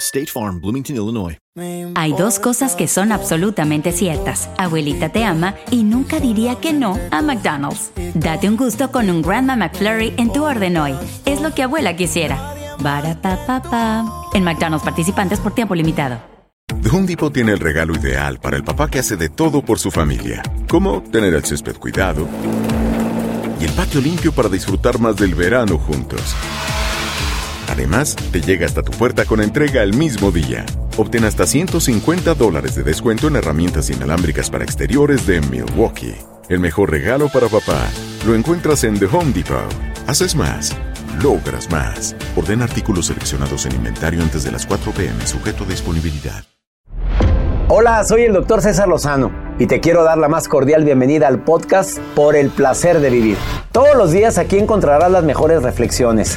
State Farm, Bloomington, Illinois. Hay dos cosas que son absolutamente ciertas. Abuelita te ama y nunca diría que no a McDonald's. Date un gusto con un Grandma McFlurry en tu orden hoy. Es lo que abuela quisiera. Barapapapa. En McDonald's participantes por tiempo limitado. The Home Depot tiene el regalo ideal para el papá que hace de todo por su familia, como tener el césped cuidado y el patio limpio para disfrutar más del verano juntos. Además, te llega hasta tu puerta con entrega el mismo día. Obtén hasta 150 dólares de descuento en herramientas inalámbricas para exteriores de Milwaukee. El mejor regalo para papá lo encuentras en The Home Depot. Haces más, logras más. Orden artículos seleccionados en inventario antes de las 4 pm, sujeto a disponibilidad. Hola, soy el doctor César Lozano y te quiero dar la más cordial bienvenida al podcast Por el placer de vivir. Todos los días aquí encontrarás las mejores reflexiones,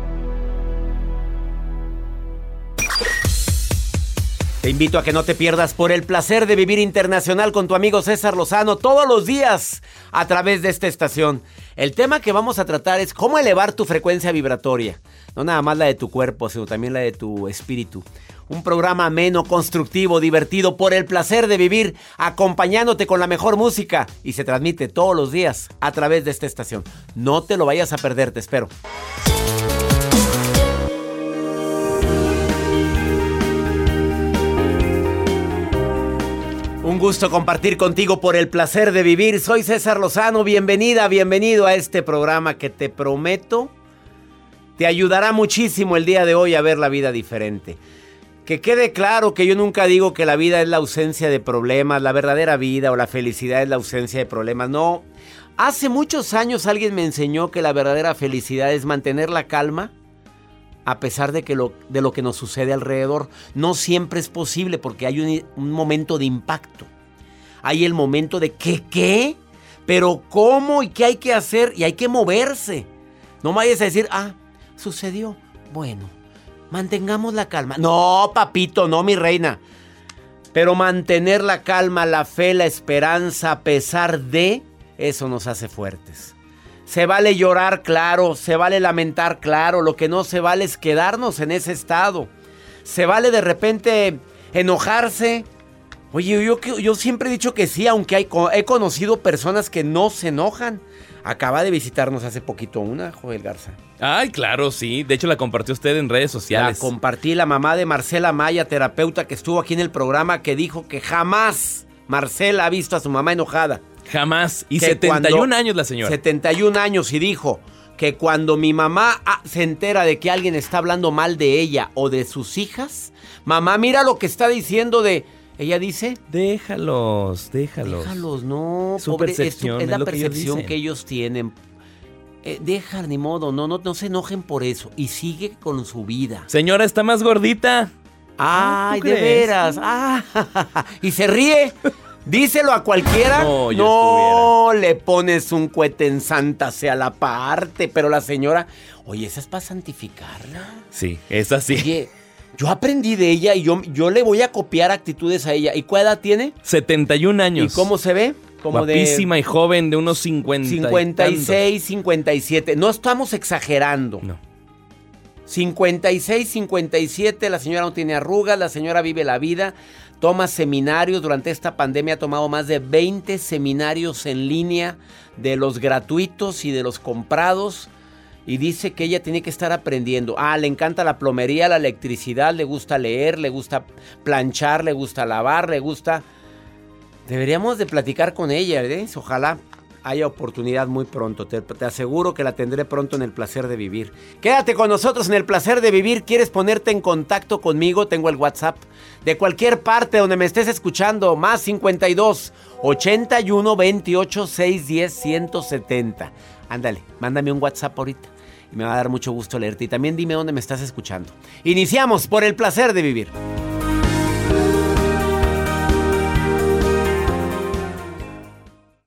Te invito a que no te pierdas por el placer de vivir internacional con tu amigo César Lozano todos los días a través de esta estación. El tema que vamos a tratar es cómo elevar tu frecuencia vibratoria. No nada más la de tu cuerpo, sino también la de tu espíritu. Un programa ameno, constructivo, divertido, por el placer de vivir, acompañándote con la mejor música. Y se transmite todos los días a través de esta estación. No te lo vayas a perder, te espero. Un gusto compartir contigo por el placer de vivir. Soy César Lozano. Bienvenida, bienvenido a este programa que te prometo te ayudará muchísimo el día de hoy a ver la vida diferente. Que quede claro que yo nunca digo que la vida es la ausencia de problemas, la verdadera vida o la felicidad es la ausencia de problemas. No. Hace muchos años alguien me enseñó que la verdadera felicidad es mantener la calma a pesar de, que lo, de lo que nos sucede alrededor. No siempre es posible porque hay un, un momento de impacto. Hay el momento de ¿qué qué? Pero ¿cómo y qué hay que hacer? Y hay que moverse. No vayas a decir, ah, sucedió. Bueno, mantengamos la calma. No, papito, no, mi reina. Pero mantener la calma, la fe, la esperanza, a pesar de, eso nos hace fuertes. Se vale llorar, claro, se vale lamentar, claro, lo que no se vale es quedarnos en ese estado. Se vale de repente enojarse. Oye, yo, yo siempre he dicho que sí, aunque hay, he conocido personas que no se enojan. Acaba de visitarnos hace poquito una, Joel Garza. Ay, claro, sí. De hecho, la compartió usted en redes sociales. La compartí la mamá de Marcela Maya, terapeuta que estuvo aquí en el programa, que dijo que jamás Marcela ha visto a su mamá enojada. Jamás. Y Que 71 cuando- años la señora. 71 años y dijo que cuando mi mamá ah, se entera de que alguien está hablando mal de ella o de sus hijas, mamá, mira lo que está diciendo de... Ella dice... Déjalos, déjalos. Déjalos, no, Su pobre, es tu- percepción, es, la que ellos percepción que ellos tienen. Eh, deja, ni modo, no, no, no se enojen por eso y sigue con su vida. Señora, está más gordita. Ay, ¿tú de crees? veras. Ah, y se ríe. Díselo a cualquiera. No, le pones un cohete en Santa sea la parte. Pero la señora, oye, esa es para santificarla. Sí, es así. Oye, Yo aprendí de ella y yo, yo le voy a copiar actitudes a ella. ¿Y cuál edad tiene? 71 años. ¿Y cómo se ve? Como Guapísima y joven, de unos 50 y 56, 57. No estamos exagerando. No. 56, 57, la señora no tiene arrugas, la señora vive la vida, toma seminarios, durante esta pandemia ha tomado más de 20 seminarios en línea de los gratuitos y de los comprados y dice que ella tiene que estar aprendiendo. Ah, le encanta la plomería, la electricidad, le gusta leer, le gusta planchar, le gusta lavar, le gusta... Deberíamos de platicar con ella, ¿eh? Ojalá haya oportunidad muy pronto. Te, te, aseguro que la tendré pronto en el placer de vivir. Quédate con nosotros en el placer de vivir. ¿Quieres ponerte en contacto conmigo? Tengo el WhatsApp de cualquier parte donde me estés escuchando. Más 52 81 28 610 170. Ándale, mándame un WhatsApp ahorita. Y me va a dar mucho gusto leerte. Y también dime dónde me estás escuchando. Iniciamos por el placer de vivir.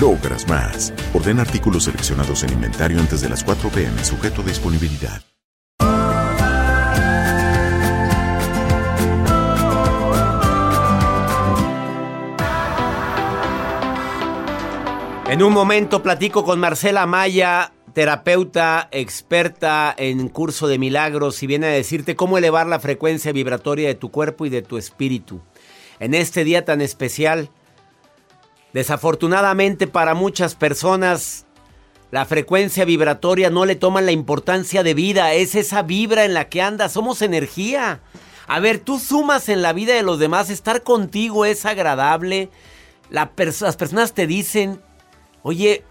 logras más. Orden artículos seleccionados en inventario antes de las 4 pm, sujeto a disponibilidad. En un momento platico con Marcela Maya, terapeuta experta en curso de milagros, y viene a decirte cómo elevar la frecuencia vibratoria de tu cuerpo y de tu espíritu. En este día tan especial, Desafortunadamente para muchas personas la frecuencia vibratoria no le toman la importancia de vida, es esa vibra en la que andas, somos energía. A ver, tú sumas en la vida de los demás, estar contigo es agradable. las personas te dicen, oye,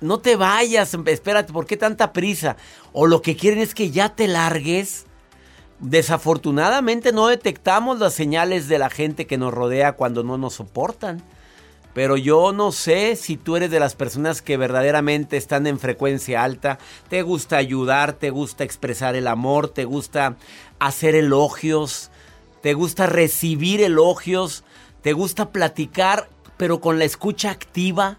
no te vayas, espérate, ¿por qué tanta prisa? O lo que quieren es que ya te largues. Desafortunadamente no detectamos las señales de la gente que nos rodea cuando no nos soportan. Pero yo no sé si tú eres de las personas que verdaderamente están en frecuencia alta. Te gusta ayudar, te gusta expresar el amor, te gusta hacer elogios, te gusta recibir elogios, te gusta platicar, pero con la escucha activa.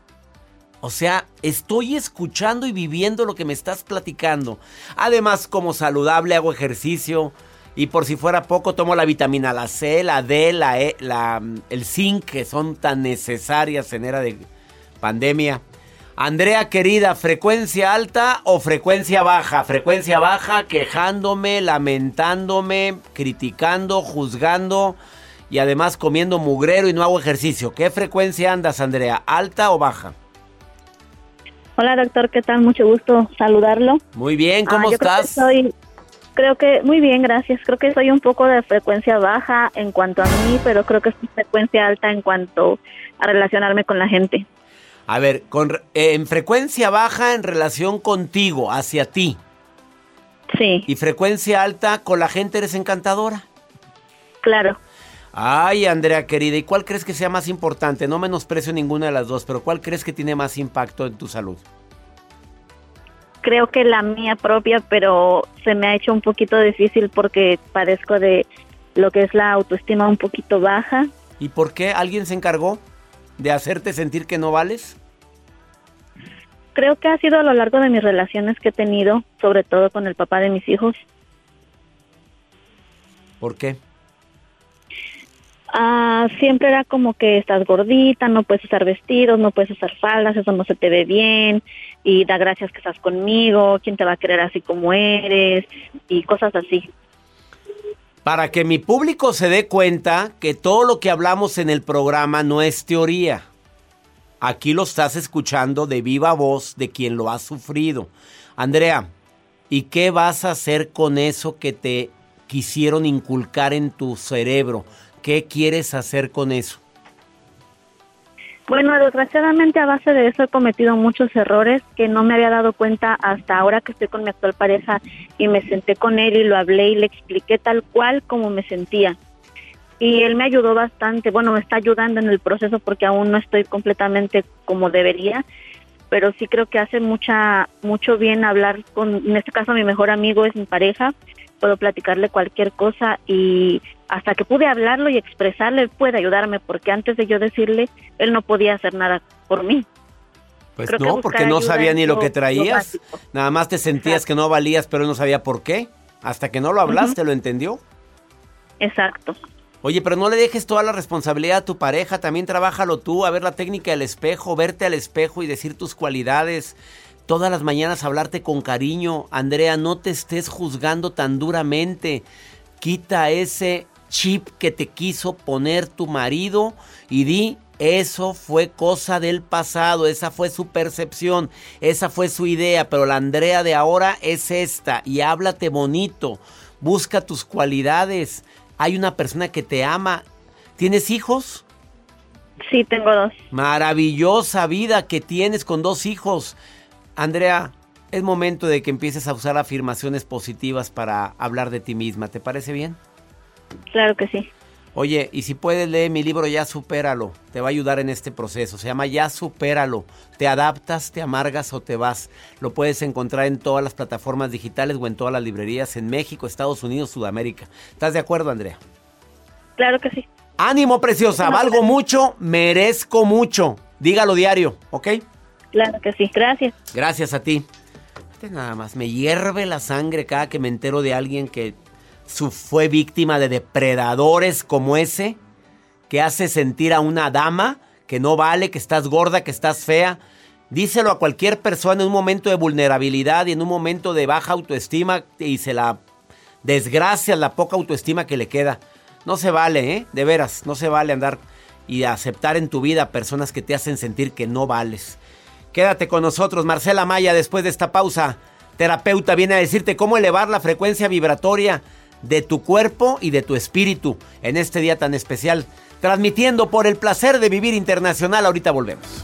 O sea, estoy escuchando y viviendo lo que me estás platicando. Además, como saludable hago ejercicio, y por si fuera poco, tomo la vitamina la C, la D, la, e, la el zinc, que son tan necesarias en era de pandemia. Andrea querida, ¿frecuencia alta o frecuencia baja? Frecuencia baja, quejándome, lamentándome, criticando, juzgando y además comiendo mugrero y no hago ejercicio. ¿Qué frecuencia andas, Andrea? ¿Alta o baja? Hola, doctor, ¿qué tal? Mucho gusto saludarlo. Muy bien, ¿cómo ah, estás? Soy Creo que muy bien, gracias. Creo que soy un poco de frecuencia baja en cuanto a mí, pero creo que es frecuencia alta en cuanto a relacionarme con la gente. A ver, con, eh, en frecuencia baja en relación contigo, hacia ti. Sí. Y frecuencia alta con la gente eres encantadora. Claro. Ay, Andrea querida, ¿y cuál crees que sea más importante? No menosprecio ninguna de las dos, pero ¿cuál crees que tiene más impacto en tu salud? Creo que la mía propia, pero se me ha hecho un poquito difícil porque padezco de lo que es la autoestima un poquito baja. ¿Y por qué alguien se encargó de hacerte sentir que no vales? Creo que ha sido a lo largo de mis relaciones que he tenido, sobre todo con el papá de mis hijos. ¿Por qué? Ah, siempre era como que estás gordita, no puedes usar vestidos, no puedes usar faldas, eso no se te ve bien, y da gracias que estás conmigo, quién te va a querer así como eres, y cosas así. Para que mi público se dé cuenta que todo lo que hablamos en el programa no es teoría. Aquí lo estás escuchando de viva voz de quien lo ha sufrido. Andrea, ¿y qué vas a hacer con eso que te quisieron inculcar en tu cerebro? ¿Qué quieres hacer con eso? Bueno, desgraciadamente a base de eso he cometido muchos errores que no me había dado cuenta hasta ahora que estoy con mi actual pareja y me senté con él y lo hablé y le expliqué tal cual como me sentía. Y él me ayudó bastante, bueno, me está ayudando en el proceso porque aún no estoy completamente como debería, pero sí creo que hace mucha mucho bien hablar con, en este caso mi mejor amigo es mi pareja, puedo platicarle cualquier cosa y hasta que pude hablarlo y expresarle, puede ayudarme, porque antes de yo decirle, él no podía hacer nada por mí. Pues no, porque no sabía ni lo, que traías. Nada más te sentías que no valías, pero él no sabía por qué. Hasta que no lo hablaste, ¿lo entendió? Exacto. Oye, pero no le dejes toda la responsabilidad a tu pareja, también trabájalo tú, a ver la técnica del espejo, verte al espejo y decir tus cualidades. Todas las mañanas hablarte con cariño. Andrea, no te estés juzgando tan duramente. Quita ese chip que te quiso poner tu marido y di, eso fue cosa del pasado, esa fue su percepción, esa fue su idea, pero la Andrea de ahora es esta y háblate bonito, busca tus cualidades. Hay una persona que te ama. ¿Tienes hijos? Sí, tengo dos. Maravillosa vida que tienes con dos hijos. Andrea, es momento de que empieces a usar afirmaciones positivas para hablar de ti misma. ¿Te parece bien? Claro que sí. Oye, y si puedes leer mi libro Ya Supéralo, te va a ayudar en este proceso. Se llama Ya Supéralo. Te adaptas, te amargas o te vas. Lo puedes encontrar en todas las plataformas digitales o en todas las librerías en México, Estados Unidos, Sudamérica. ¿Estás de acuerdo, Andrea? Claro que sí. Ánimo, preciosa. Valgo mucho, merezco mucho. Dígalo diario, ¿ok? Claro que sí. Gracias. Gracias a ti. Este nada más, me hierve la sangre cada que me entero de alguien que fue víctima de depredadores como ese, que hace sentir a una dama que no vale, que estás gorda, que estás fea. Díselo a cualquier persona en un momento de vulnerabilidad y en un momento de baja autoestima y se la desgracia la poca autoestima que le queda. No se vale, ¿eh? De veras, no se vale andar y aceptar en tu vida personas que te hacen sentir que no vales. Quédate con nosotros, Marcela Maya, después de esta pausa. Terapeuta viene a decirte cómo elevar la frecuencia vibratoria de tu cuerpo y de tu espíritu en este día tan especial. Transmitiendo por el placer de vivir internacional. Ahorita volvemos.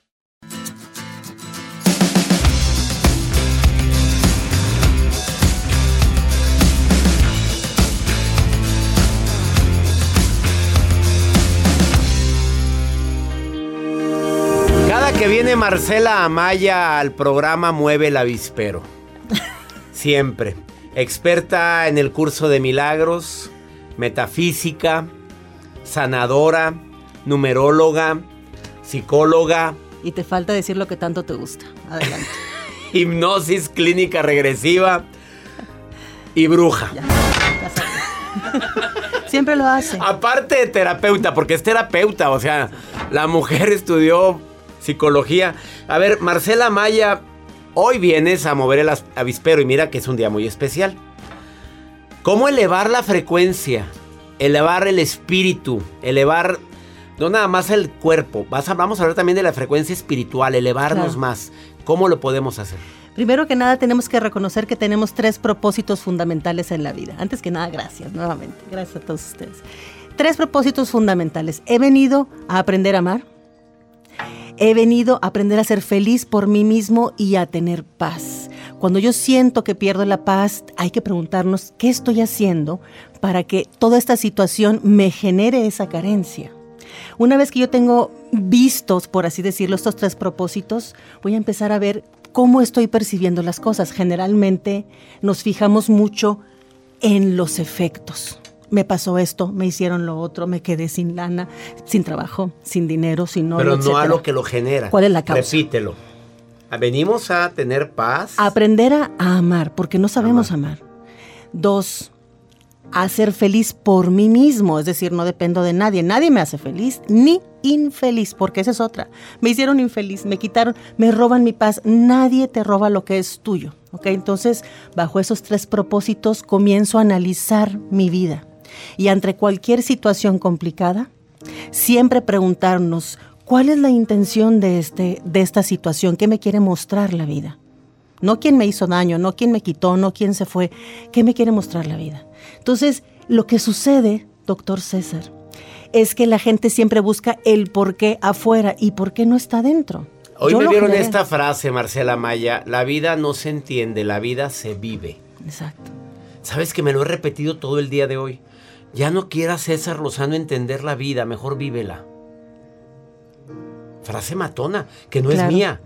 Que viene Marcela Amaya al programa Mueve el Avispero. Siempre. Experta en el curso de milagros, metafísica, sanadora, numeróloga, psicóloga, Y te falta decir lo que tanto te gusta. Adelante. hipnosis clínica regresiva y bruja. Siempre lo hace. Aparte de terapeuta, porque es terapeuta, o sea, la mujer estudió psicología. A ver, Marcela Maya, hoy vienes a mover el avispero y mira que es un día muy especial. ¿Cómo elevar la frecuencia? Elevar el espíritu, elevar no nada más el cuerpo. Vas a- vamos a hablar también de la frecuencia espiritual, elevarnos Claro. más. ¿Cómo lo podemos hacer? Primero que nada tenemos que reconocer que tenemos tres propósitos fundamentales en la vida. Antes que nada, gracias nuevamente. Gracias a todos ustedes. Tres propósitos fundamentales. He venido a aprender a amar. He venido a aprender a ser feliz por mí mismo y a tener paz. Cuando yo siento que pierdo la paz, hay que preguntarnos qué estoy haciendo para que toda esta situación me genere esa carencia. Una vez que yo tengo vistos, por así decirlo, estos tres propósitos, voy a empezar a ver cómo estoy percibiendo las cosas. Generalmente nos fijamos mucho en los efectos. Me pasó esto, me hicieron lo otro, me quedé sin lana, sin trabajo, sin dinero, sin novio, Pero no a lo que lo genera. ¿Cuál es la causa? Repítelo. Venimos a tener paz. Aprender a, a amar, porque no sabemos amar. Dos, a ser feliz por mí mismo, es decir, no dependo de nadie. Nadie me hace feliz ni infeliz, porque esa es otra. Me hicieron infeliz, me quitaron, me roban mi paz. Nadie te roba lo que es tuyo. ¿ok? Entonces, bajo esos tres propósitos, comienzo a analizar mi vida. Y ante cualquier situación complicada, siempre preguntarnos, ¿cuál es la intención de, este, de esta situación? ¿Qué me quiere mostrar la vida? No quién me hizo daño, no quién me quitó, no quién se fue. ¿Qué me quiere mostrar la vida? Entonces, lo que sucede, doctor César, es que la gente siempre busca el por qué afuera y por qué no está dentro. Hoy Yo me generé. esta frase, Marcela Maya. La vida no se entiende, la vida se vive. Exacto. Sabes que me lo he repetido todo el día de hoy. Ya no quiera César Lozano entender la vida, mejor vívela. Frase matona, que no Claro. es mía.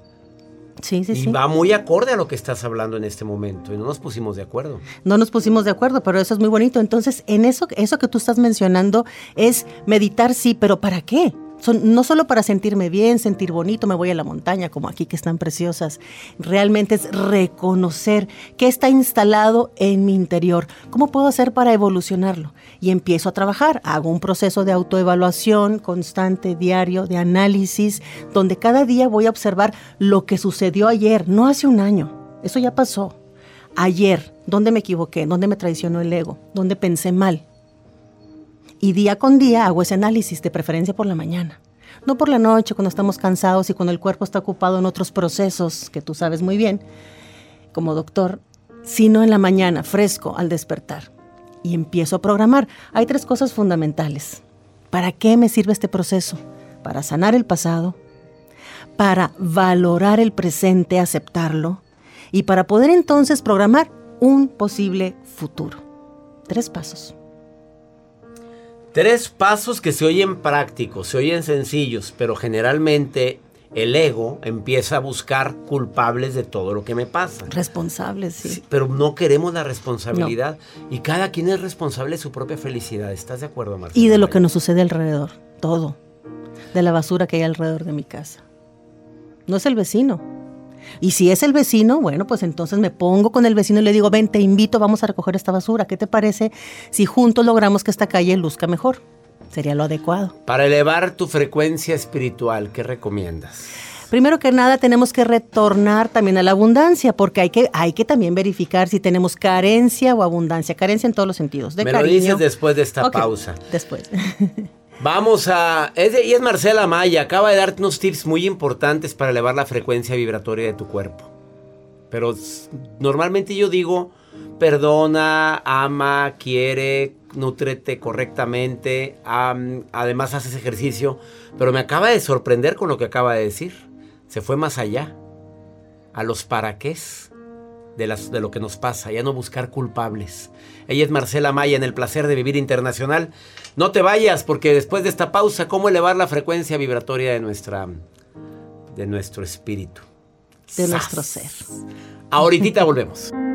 Sí, sí, y sí. va muy acorde a lo que estás hablando en este momento. Y no nos pusimos de acuerdo. No nos pusimos de acuerdo, pero eso es muy bonito. Entonces, en eso, eso que tú estás mencionando es meditar, sí, pero ¿para qué? No solo para sentirme bien, sentir bonito, me voy a la montaña, como aquí que están preciosas. Realmente es reconocer qué está instalado en mi interior. ¿Cómo puedo hacer para evolucionarlo? Y empiezo a trabajar. Hago un proceso de autoevaluación constante, diario, de análisis, donde cada día voy a observar lo que sucedió ayer, no hace un año. Eso ya pasó ayer, dónde me equivoqué, dónde me traicionó el ego, dónde pensé mal. Y día con día hago ese análisis, de preferencia por la mañana. No por la noche, cuando estamos cansados y cuando el cuerpo está ocupado en otros procesos que tú sabes muy bien, como doctor, sino en la mañana, fresco, al despertar. Y empiezo a programar. Hay tres cosas fundamentales. ¿Para qué me sirve este proceso? Para sanar el pasado, para valorar el presente, aceptarlo, y para poder entonces programar un posible futuro. Tres pasos. Tres pasos que se oyen prácticos, se oyen sencillos, pero generalmente el ego empieza a buscar culpables de todo lo que me pasa. Responsables, sí. Pero no queremos la responsabilidad. Y cada quien es responsable de su propia felicidad. ¿Estás de acuerdo, Marcelo? Y de lo que nos sucede alrededor, todo. De la basura que hay alrededor de mi casa. no es el vecino. Y si es el vecino, bueno, pues entonces me pongo con el vecino y le digo, ven, te invito, vamos a recoger esta basura. ¿Qué te parece si juntos logramos que esta calle luzca mejor? Sería lo adecuado. Para elevar tu frecuencia espiritual, ¿qué recomiendas? Primero que nada tenemos que retornar también a la abundancia, porque hay que, hay que también verificar si tenemos carencia o abundancia. Carencia en todos los sentidos. De Me cariño. lo dices después de esta pausa. Después. Vamos a... Es y es Marcela Maya. Acaba de darte unos tips muy importantes para elevar la frecuencia vibratoria de tu cuerpo. Pero normalmente yo digo, perdona, ama, quiere, nútrete correctamente, am, además haces ejercicio. Pero me acaba de sorprender con lo que acaba de decir. Se fue más allá. A los para qués de, las, de lo que nos pasa, ya no buscar culpables. Ella es Marcela Maya en El Placer de Vivir Internacional. No te vayas porque después de esta pausa, ¿cómo elevar la frecuencia vibratoria de, nuestra, de nuestro espíritu? De nuestro ser. Ahorita volvemos.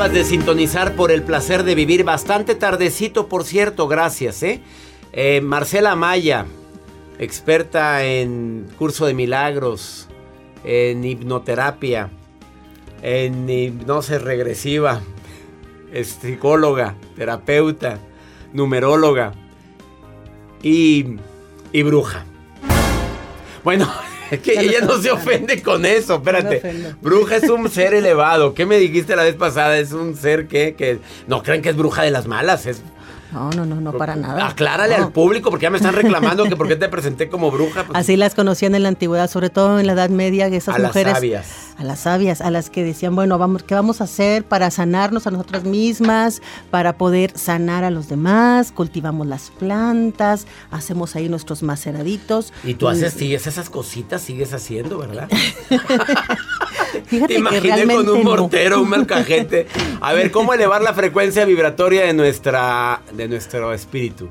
De sintonizar por el placer de vivir bastante tardecito, por cierto, gracias, ¿eh? Eh, Marcela Maya, experta en curso de milagros, en hipnoterapia, en hipnosis regresiva, es psicóloga, terapeuta, numeróloga y, y bruja. Bueno, es que ella no se ofende con eso, espérate. Bruja es un ser elevado. ¿Qué me dijiste la vez pasada? Es un ser que, que no creen que es bruja de las malas. Es, No, no, no, no para nada. aclárale No. al público porque ya me están reclamando que por qué te presenté como bruja. Pues, Así las conocían en la antigüedad, sobre todo en la Edad Media, esas a las mujeres. sabias. A las sabias, a las que decían, bueno, vamos, ¿qué vamos a hacer para sanarnos a nosotras mismas, para poder sanar a los demás? Cultivamos las plantas, hacemos ahí nuestros maceraditos. Y tú haces, sigues esas cositas, sigues haciendo, ¿verdad? Fíjate Te imaginé con un no. mortero, un molcajete. A ver, ¿cómo elevar la frecuencia vibratoria de nuestra, de nuestro espíritu?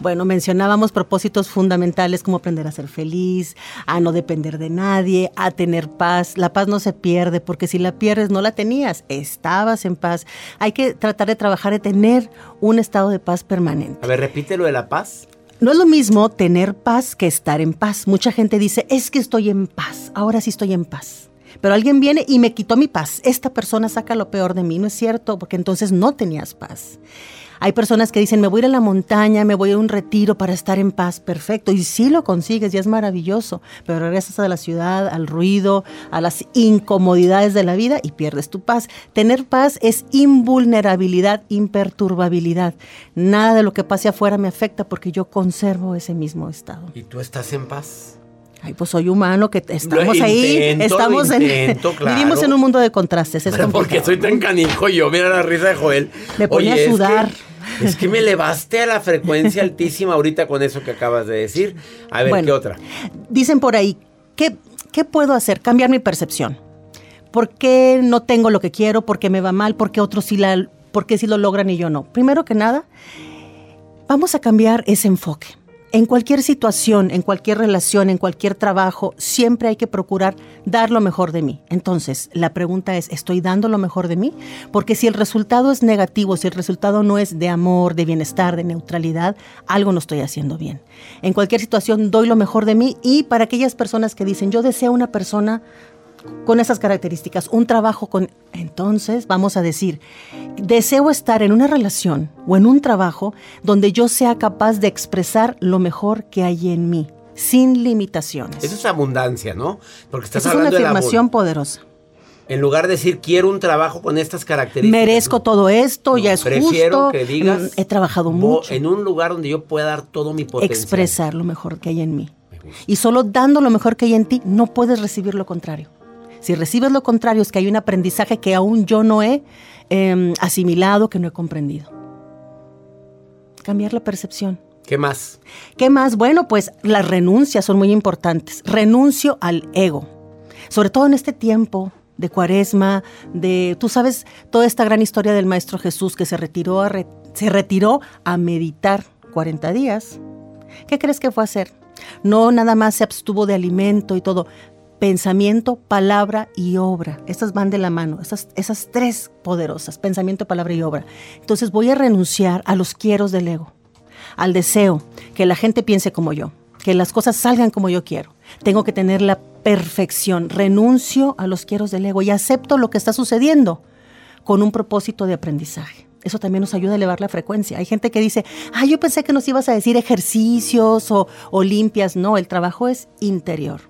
Bueno, mencionábamos propósitos fundamentales como aprender a ser feliz, a no depender de nadie, a tener paz. La paz no se pierde porque si la pierdes no la tenías, estabas en paz. Hay que tratar de trabajar de tener un estado de paz permanente. A ver, repite lo de la paz. No es lo mismo tener paz que estar en paz. Mucha gente dice, es que estoy en paz, ahora sí estoy en paz. Pero alguien viene y me quitó mi paz. Esta persona saca lo peor de mí, no es cierto, porque entonces no tenías paz. Hay personas que dicen, me voy a ir a la montaña, me voy a un retiro para estar en paz, perfecto. Y sí lo consigues, y es maravilloso, pero regresas a la ciudad, al ruido, a las incomodidades de la vida y pierdes tu paz. Tener paz es invulnerabilidad, imperturbabilidad. Nada de lo que pase afuera me afecta porque yo conservo ese mismo estado. ¿Y tú estás en paz? Ay, pues soy humano, que estamos Lo ahí, intento, estamos lo en... intento, claro. Vivimos en un mundo de contrastes, es Pero porque soy tan canijo yo, mira la risa de Joel. Me pone a es que- sudar. Es que, me elevaste a la frecuencia altísima ahorita con eso que acabas de decir. A ver, Bueno. ¿qué otra? Dicen por ahí, ¿qué, ¿qué puedo hacer? Cambiar mi percepción. ¿Por qué no tengo lo que quiero? ¿Por qué me va mal? ¿Por qué otros sí, la, por qué sí lo logran y yo no? Primero que nada, vamos a cambiar ese enfoque. En cualquier situación, en cualquier relación, en cualquier trabajo, siempre hay que procurar dar lo mejor de mí. Entonces, la pregunta es, ¿estoy dando lo mejor de mí? Porque si el resultado es negativo, si el resultado no es de amor, de bienestar, de neutralidad, algo no estoy haciendo bien. En cualquier situación doy lo mejor de mí y para aquellas personas que dicen, yo deseo una persona con esas características, un trabajo con... Entonces vamos a decir, deseo estar en una relación o en un trabajo donde yo sea capaz de expresar lo mejor que hay en mí, sin limitaciones. Eso es abundancia, ¿no? Porque estás Esa es una de afirmación poderosa. En lugar de decir, quiero un trabajo con estas características. Merezco todo esto, ya es Prefiero justo. que digas, mm, He trabajado "Vo- mucho. En un lugar donde yo pueda dar todo mi potencial. expresar lo mejor que hay en mí. Y solo dando lo mejor que hay en ti, no puedes recibir lo contrario. Si recibes lo contrario, es que hay un aprendizaje que aún yo no he eh, asimilado, que no he comprendido. Cambiar la percepción. ¿Qué más? ¿Qué más? Bueno, pues las renuncias son muy importantes. Renuncio al ego. Sobre todo en este tiempo de cuaresma, de, tú sabes, toda esta gran historia del Maestro Jesús que se retiró a, re- se retiró a meditar 40 días. ¿Qué crees que fue a hacer? No nada más se abstuvo de alimento y todo. Pensamiento, palabra y obra. Estas van de la mano, esas, esas tres poderosas, pensamiento, palabra y obra. Entonces voy a renunciar a los quieros del ego al deseo, que la gente piense como yo, que las cosas salgan como yo quiero. Tengo que tener la perfección. Renuncio a los quieros del ego y acepto lo que está sucediendo con un propósito de aprendizaje. Eso también nos ayuda a elevar la frecuencia. Hay gente que dice, ah, yo pensé que nos ibas a decir ejercicios o, o limpias. No, el trabajo es interior.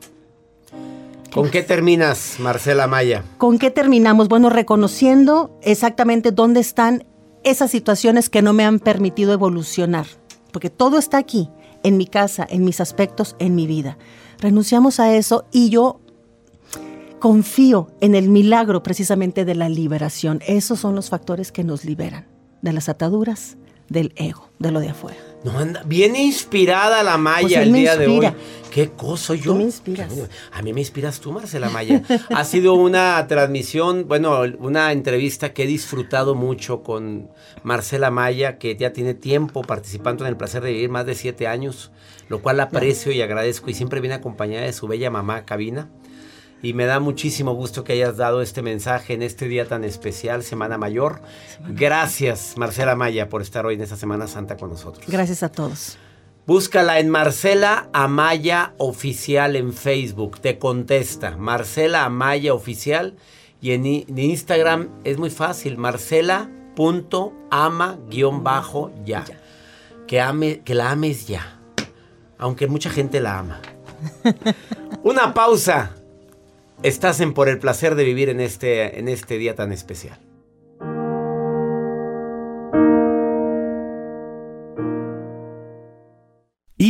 ¿Con qué terminas, Marcela Maya? ¿Con qué terminamos? Bueno, reconociendo exactamente dónde están esas situaciones que no me han permitido evolucionar. Porque todo está aquí, en mi casa, en mis aspectos, en mi vida. Renunciamos a eso y yo confío en el milagro precisamente de la liberación. Esos son los factores que nos liberan de las ataduras, del ego, de lo de afuera. No, anda, bien inspirada la Maya Pues el día de hoy. ¿Qué cosa yo? Tú me inspiras. A mí me inspiras tú, Marcela Maya. ha sido una transmisión, bueno, una entrevista que he disfrutado mucho con Marcela Maya, que ya tiene tiempo participando en el placer de vivir, más de siete años, lo cual aprecio y agradezco y siempre viene acompañada de su bella mamá, Cabina. Y me da muchísimo gusto que hayas dado este mensaje en este día tan especial, Semana Mayor. Gracias, Marcela Maya, por estar hoy en esta Semana Santa con nosotros. Gracias a todos. Búscala en Marcela Amaya Oficial en Facebook. Te contesta. Marcela Amaya Oficial. Y en, Instagram es muy fácil. Marcela.ama-ya. Que, ame, que la ames ya. Aunque mucha gente la ama. Una pausa. Estás en Por el placer de vivir en este, en este día tan especial.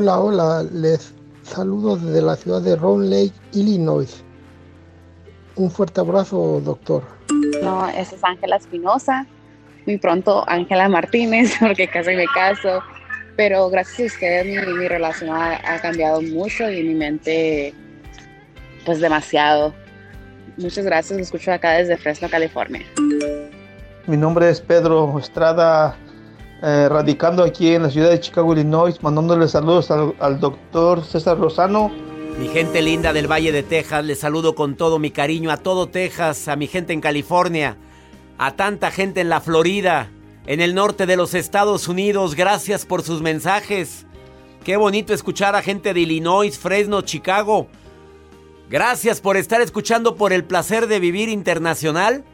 Hola, hola, les saludo desde la ciudad de Round Lake, Illinois. Un fuerte abrazo, doctor. No, esa es Ángela Espinosa. Muy pronto Ángela Martínez, porque casi me caso. Pero gracias a ustedes mi, mi relación ha, ha cambiado mucho y mi mente, pues demasiado. Muchas gracias, lo escucho acá desde Fresno, California. Mi nombre es Pedro Estrada, eh, radicando aquí en la ciudad de Chicago, Illinois, mandándole saludos al, al doctor César Rosano. Mi gente linda del Valle de Texas, les saludo con todo mi cariño a todo Texas, a mi gente en California, a tanta gente en la Florida, en el norte de los Estados Unidos. Gracias por sus mensajes. Qué bonito escuchar a gente de Illinois, Fresno, Chicago. Gracias por estar escuchando por el placer de vivir internacional.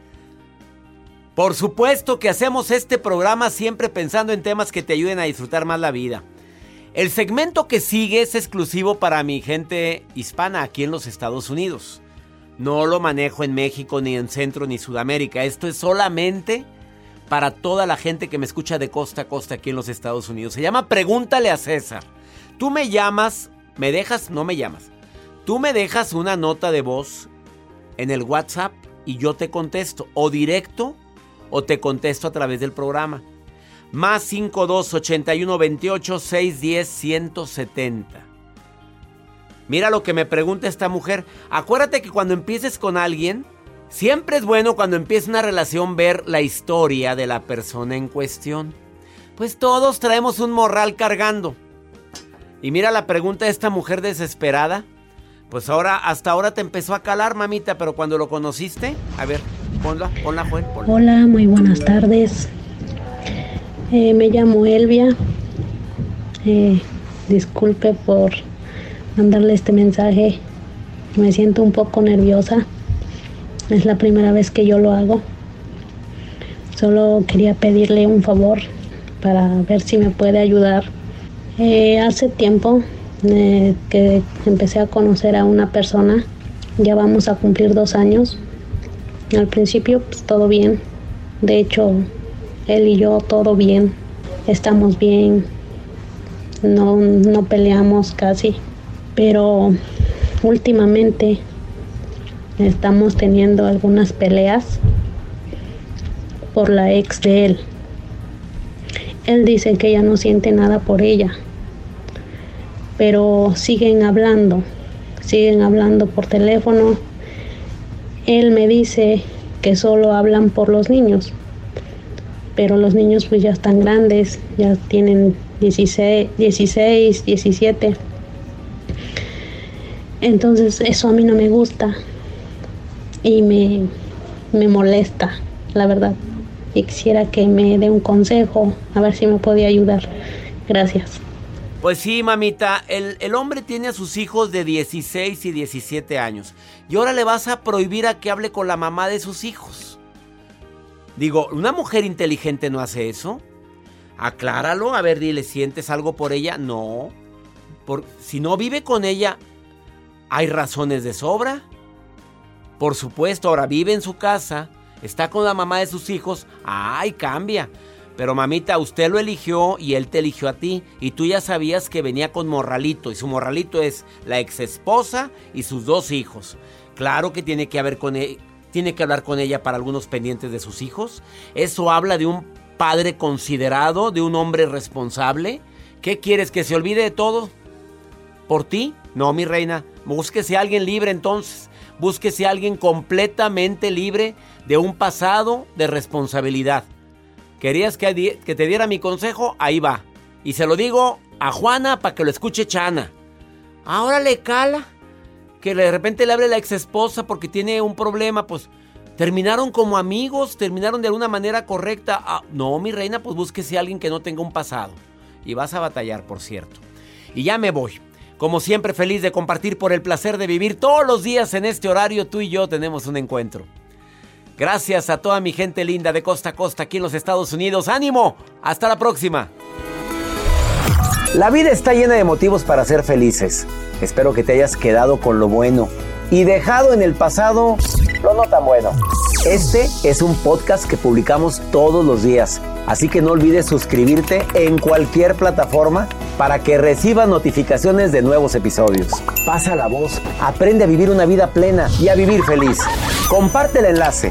Por supuesto que hacemos este programa siempre pensando en temas que te ayuden a disfrutar más la vida. El segmento que sigue es exclusivo para mi gente hispana aquí en los Estados Unidos. No lo manejo en México, ni en Centro, ni Sudamérica. Esto es solamente para toda la gente que me escucha de costa a costa aquí en los Estados Unidos. Se llama Pregúntale a César. Tú me llamas, me dejas, no me llamas. Tú me dejas una nota de voz en el WhatsApp y yo te contesto. O directo o te contesto a través del programa. Más 52 81 28 610 170. Mira lo que me pregunta esta mujer. Acuérdate que cuando empieces con alguien, siempre es bueno cuando empieza una relación ver la historia de la persona en cuestión. Pues todos traemos un morral cargando. Y mira la pregunta de esta mujer desesperada. Pues ahora, hasta ahora te empezó a calar, mamita, pero cuando lo conociste, a ver, Hola, muy buenas tardes. Eh, me llamo Elvia. Eh, disculpe por mandarle este mensaje. Me siento un poco nerviosa. Es la primera vez que yo lo hago. Solo quería pedirle un favor para ver si me puede ayudar. Eh, hace tiempo que empecé a conocer a una persona. Ya vamos a cumplir dos años. Al principio, pues todo bien. De hecho, él y yo todo bien. Estamos bien. No, no peleamos casi. Pero últimamente estamos teniendo algunas peleas por la ex de él. Él dice que ya no siente nada por ella, pero siguen hablando, siguen hablando por teléfono. Él me dice que solo hablan por los niños, pero los niños pues ya están grandes, ya tienen 16, 16 17. Entonces eso a mí no me gusta y me, me molesta, la verdad. Y quisiera que me dé un consejo, a ver si me podía ayudar. Gracias. Pues sí, mamita, el, el, hombre tiene a sus hijos de 16 y 17 años. Y ahora le vas a prohibir a que hable con la mamá de sus hijos. Digo, ¿una mujer inteligente no hace eso? Acláralo, a ver, dile, ¿sientes algo por ella? No. Por, si no vive con ella, ¿hay razones de sobra? Por supuesto, ahora vive en su casa, está con la mamá de sus hijos, ¡ay, cambia! Pero mamita, usted lo eligió y él te eligió a ti. Y tú ya sabías que venía con morralito. Y su morralito es la ex esposa y sus dos hijos. Claro que tiene que, haber con él, tiene que hablar con ella para algunos pendientes de sus hijos. Eso habla de un padre considerado, de un hombre responsable. ¿Qué quieres? ¿Que se olvide de todo? ¿Por ti? No, mi reina. Búsquese a alguien libre entonces. Búsquese a alguien completamente libre de un pasado de responsabilidad. ¿Querías que, te diera mi consejo? Ahí va. Y se lo digo a Juana para que lo escuche Chana. Ahora le cala. que de repente le hable la ex esposa porque tiene un problema, pues terminaron como amigos, terminaron de alguna manera correcta. Ah, no, mi reina, pues búsquese a alguien que no tenga un pasado. Y vas a batallar, por cierto. Y ya me voy. Como siempre, feliz de compartir por el placer de vivir todos los días en este horario. Tú y yo tenemos un encuentro. Gracias a toda mi gente linda de costa a costa aquí en los Estados Unidos. ¡Ánimo! Hasta la próxima. La vida está llena de motivos para ser felices. Espero que te hayas quedado con lo bueno y dejado en el pasado lo no tan bueno. Este es un podcast que publicamos todos los días, así que no olvides suscribirte en cualquier plataforma para que recibas notificaciones de nuevos episodios. Pasa la voz, aprende a vivir una vida plena y a vivir feliz. Comparte el enlace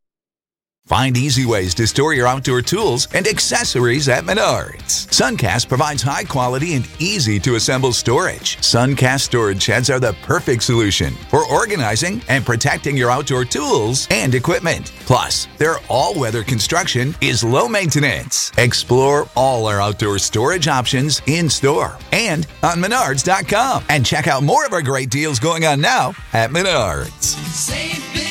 Find easy ways to store your outdoor tools and accessories at Menards. Suncast provides high quality and easy to assemble storage. Suncast storage sheds are the perfect solution for organizing and protecting your outdoor tools and equipment. Plus, their all weather construction is low maintenance. Explore all our outdoor storage options in store and on Menards.com. And check out more of our great deals going on now at Menards.